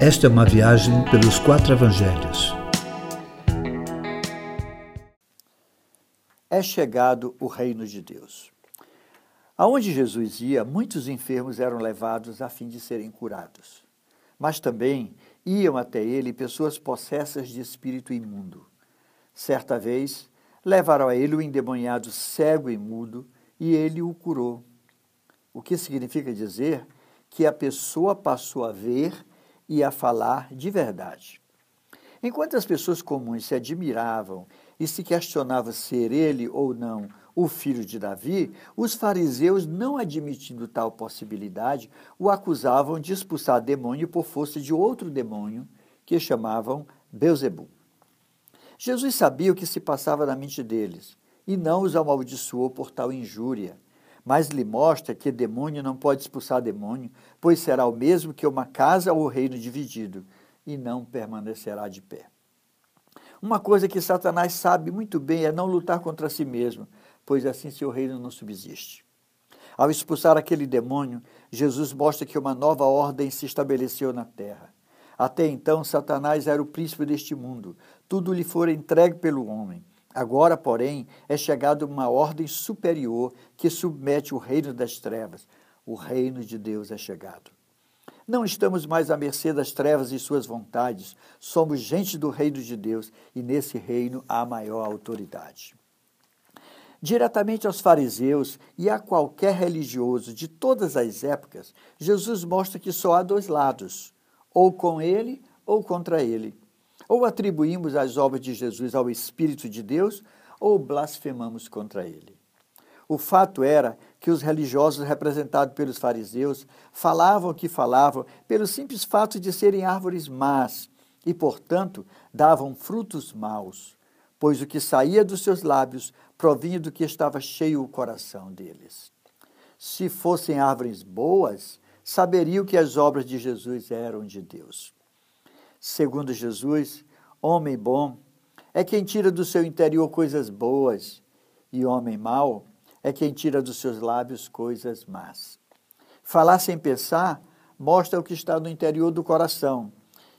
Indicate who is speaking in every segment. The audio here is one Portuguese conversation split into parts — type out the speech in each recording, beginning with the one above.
Speaker 1: Esta é uma viagem pelos quatro evangelhos.
Speaker 2: É chegado o reino de Deus. Aonde Jesus ia, muitos enfermos eram levados a fim de serem curados. Mas também iam até ele pessoas possessas de espírito imundo. Certa vez, levaram a ele o endemoniado cego e mudo, e ele o curou. O que significa dizer que a pessoa passou a ver e a falar de verdade. Enquanto as pessoas comuns se admiravam e se questionavam ser ele ou não o filho de Davi, os fariseus, não admitindo tal possibilidade, o acusavam de expulsar demônio por força de outro demônio que chamavam Beuzebu. Jesus sabia o que se passava na mente deles e não os amaldiçoou por tal injúria mas lhe mostra que demônio não pode expulsar demônio, pois será o mesmo que uma casa ou reino dividido, e não permanecerá de pé. Uma coisa que Satanás sabe muito bem é não lutar contra si mesmo, pois assim seu reino não subsiste. Ao expulsar aquele demônio, Jesus mostra que uma nova ordem se estabeleceu na terra. Até então, Satanás era o príncipe deste mundo, tudo lhe fora entregue pelo homem. Agora, porém, é chegada uma ordem superior que submete o reino das trevas. O reino de Deus é chegado. Não estamos mais à mercê das trevas e suas vontades. Somos gente do reino de Deus e nesse reino há maior autoridade. Diretamente aos fariseus e a qualquer religioso de todas as épocas, Jesus mostra que só há dois lados, ou com ele ou contra ele. Ou atribuímos as obras de Jesus ao Espírito de Deus, ou blasfemamos contra ele. O fato era que os religiosos representados pelos fariseus falavam o que falavam pelo simples fato de serem árvores más e, portanto, davam frutos maus, pois o que saía dos seus lábios provinha do que estava cheio o coração deles. Se fossem árvores boas, saberiam que as obras de Jesus eram de Deus. Segundo Jesus, homem bom é quem tira do seu interior coisas boas, e homem mau é quem tira dos seus lábios coisas más. Falar sem pensar mostra o que está no interior do coração,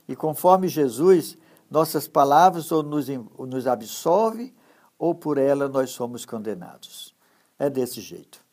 Speaker 2: e conforme Jesus, nossas palavras ou nos, nos absolve ou por ela nós somos condenados. É desse jeito.